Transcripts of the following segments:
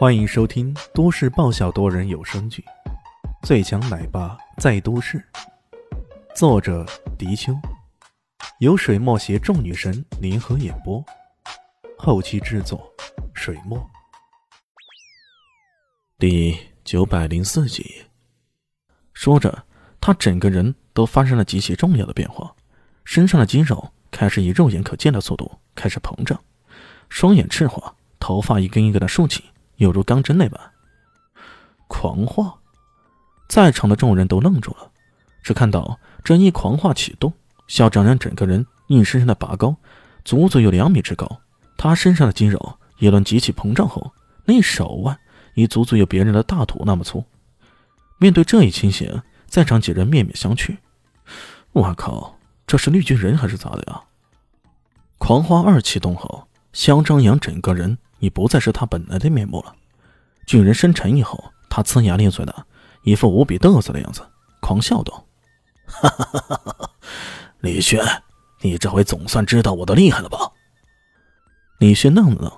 欢迎收听都市爆笑多人有声剧《最强奶爸在都市》，作者：迪秋，由水墨携众女神联合演播，后期制作：水墨。第九百零四集。说着，他整个人都发生了极其重要的变化，身上的肌肉开始以肉眼可见的速度开始膨胀，双眼赤化，头发一根一根的竖起。犹如钢针那般，狂化，在场的众人都愣住了。只看到这一狂化启动，肖张扬整个人硬生生的拔高，足足有两米之高。他身上的肌肉一轮极其膨胀后，那手腕已足足有别人的大腿那么粗。面对这一情形，在场几人面面相觑。我靠，这是绿巨人还是咋的呀？狂化二启动后，肖张扬整个人。已不再是他本来的面目了。巨人生沉以后，他呲牙咧嘴的，一副无比嘚瑟的样子，狂笑道：“哈哈哈哈！李轩，你这回总算知道我的厉害了吧？”李轩愣了愣，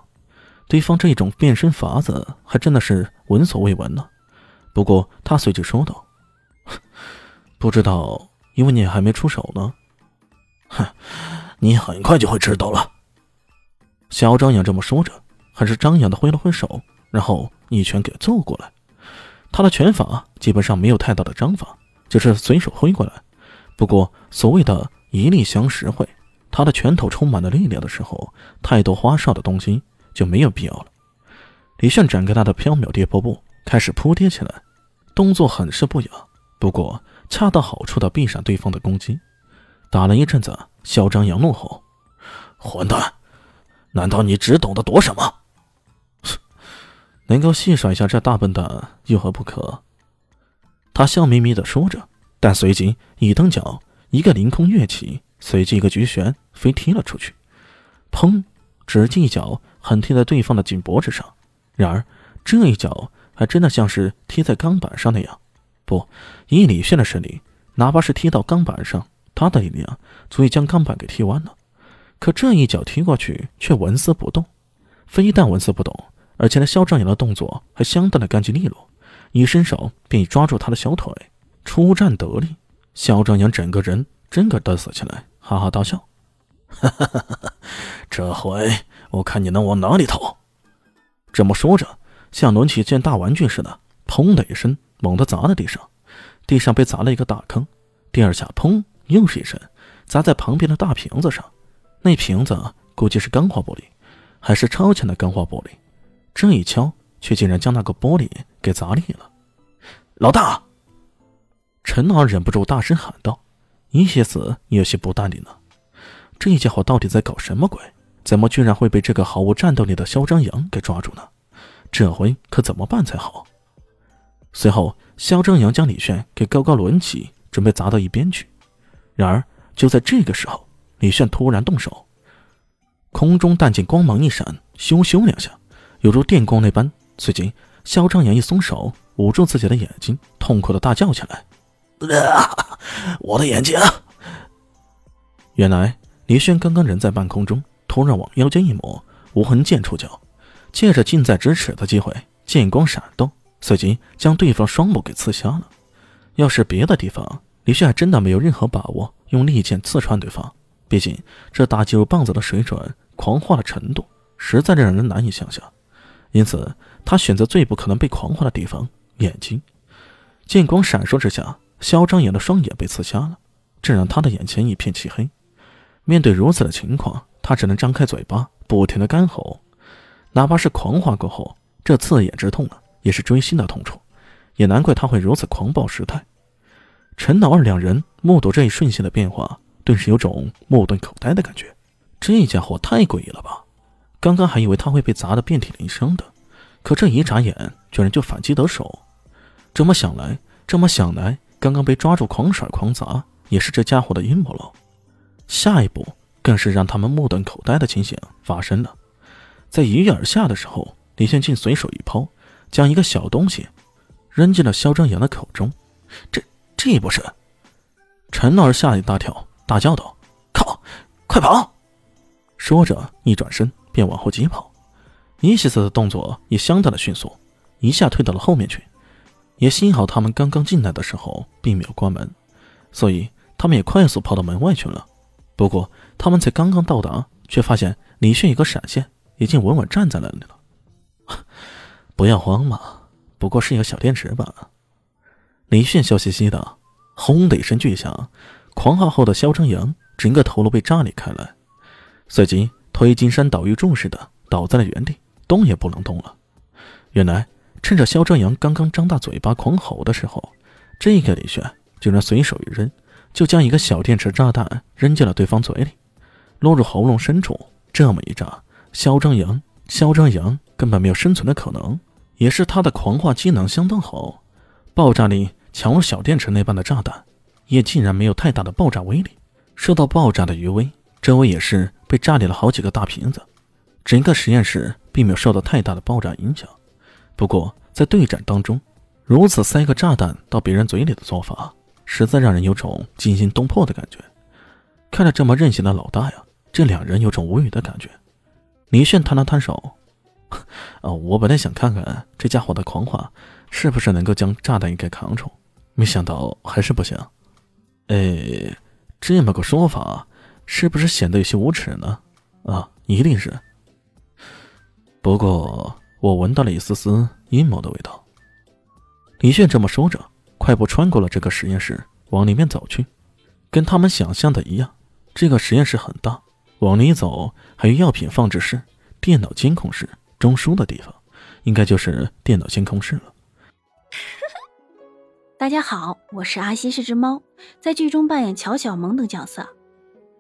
对方这种变身法子还真的是闻所未闻呢。不过他随即说道：“不知道，因为你还没出手呢。”“哼，你很快就会知道了。”小张也这么说着。还是张扬的挥了挥手，然后一拳给揍过来。他的拳法基本上没有太大的章法，就是随手挥过来。不过所谓的一力降十会，他的拳头充满了力量的时候，太多花哨的东西就没有必要了。李炫展开他的飘渺跌破步，开始扑跌起来，动作很是不雅，不过恰到好处的避闪对方的攻击。打了一阵子，小张扬怒吼：“混蛋！难道你只懂得躲什么？”能够戏耍一下这大笨蛋有何不可？他笑眯眯的说着，但随即一蹬脚，一个凌空跃起，随即一个举旋飞踢了出去。砰！直接一脚狠踢在对方的颈脖之上。然而这一脚还真的像是踢在钢板上那样。不，以李炫的实力，哪怕是踢到钢板上，他的力量足以将钢板给踢弯了。可这一脚踢过去却纹丝不动，非但纹丝不动。而且，那肖张扬的动作还相当的干净利落，一伸手便已抓住他的小腿，出战得力。肖张扬整个人真个嘚瑟起来，哈哈大笑：“哈哈哈哈这回我看你能往哪里逃！”这么说着，像抡起件大玩具似的，砰的一声，猛地砸在地上，地上被砸了一个大坑。第二下，砰，又是一声，砸在旁边的大瓶子上。那瓶子估计是钢化玻璃，还是超强的钢化玻璃。这一敲，却竟然将那个玻璃给砸裂了。老大，陈老忍不住大声喊道：“一些子有些不淡定了。这家伙到底在搞什么鬼？怎么居然会被这个毫无战斗力的嚣张扬给抓住呢？这回可怎么办才好？”随后，嚣张扬将李炫给高高抡起，准备砸到一边去。然而，就在这个时候，李炫突然动手，空中弹尽光芒一闪，咻咻两下。犹如电光那般，随即肖张扬一松手，捂住自己的眼睛，痛苦的大叫起来：“啊，我的眼睛！”原来李轩刚刚人在半空中，突然往腰间一抹，无痕剑出鞘，借着近在咫尺的机会，剑光闪动，随即将对方双目给刺瞎了。要是别的地方，李轩还真的没有任何把握用利剑刺穿对方，毕竟这大肌肉棒子的水准、狂化的程度，实在让人难以想象。因此，他选择最不可能被狂化的地方——眼睛。剑光闪烁之下，肖张扬的双眼被刺瞎了，这让他的眼前一片漆黑。面对如此的情况，他只能张开嘴巴，不停的干吼。哪怕是狂化过后，这刺眼之痛啊，也是锥心的痛楚。也难怪他会如此狂暴失态。陈老二两人目睹这一瞬息的变化，顿时有种目瞪口呆的感觉。这家伙太诡异了吧！刚刚还以为他会被砸得遍体鳞伤的，可这一眨眼，居然就反击得手。这么想来，这么想来，刚刚被抓住狂甩狂砸，也是这家伙的阴谋喽。下一步，更是让他们目瞪口呆的情形发生了。在一跃而下的时候，李炫竟随手一抛，将一个小东西扔进了肖正阳的口中。这这不是？陈老二吓了一大跳，大叫道：“靠，快跑！”说着，一转身。便往后疾跑，伊西斯的动作也相当的迅速，一下退到了后面去。也幸好他们刚刚进来的时候并没有关门，所以他们也快速跑到门外去了。不过他们才刚刚到达，却发现李炫一个闪现，已经稳稳站在那里了。不要慌嘛，不过是一个小电池罢了。李炫笑嘻嘻的，轰的一声巨响，狂化后的肖张羊整个头颅被炸裂开来，随即推金山倒玉柱似的倒在了原地。动也不能动了。原来，趁着肖正阳刚刚张大嘴巴狂吼的时候，这个李炫居然随手一扔，就将一个小电池炸弹扔进了对方嘴里，落入喉咙深处。这么一炸，肖正阳，肖正阳根本没有生存的可能。也是他的狂化机能相当好，爆炸力强如小电池那般的炸弹，也竟然没有太大的爆炸威力。受到爆炸的余威，周围也是被炸裂了好几个大瓶子。整个实验室并没有受到太大的爆炸影响，不过在对战当中，如此塞个炸弹到别人嘴里的做法，实在让人有种惊心动魄的感觉。看着这么任性的老大呀，这两人有种无语的感觉。李炫摊了摊手：“哦，我本来想看看这家伙的狂话是不是能够将炸弹给扛住，没想到还是不行。哎，这么个说法，是不是显得有些无耻呢？啊，一定是。”不过，我闻到了一丝丝阴谋的味道。李炫这么说着，快步穿过了这个实验室，往里面走去。跟他们想象的一样，这个实验室很大，往里走还有药品放置室、电脑监控室、中枢的地方，应该就是电脑监控室了。大家好，我是阿西，是只猫，在剧中扮演乔小萌等角色。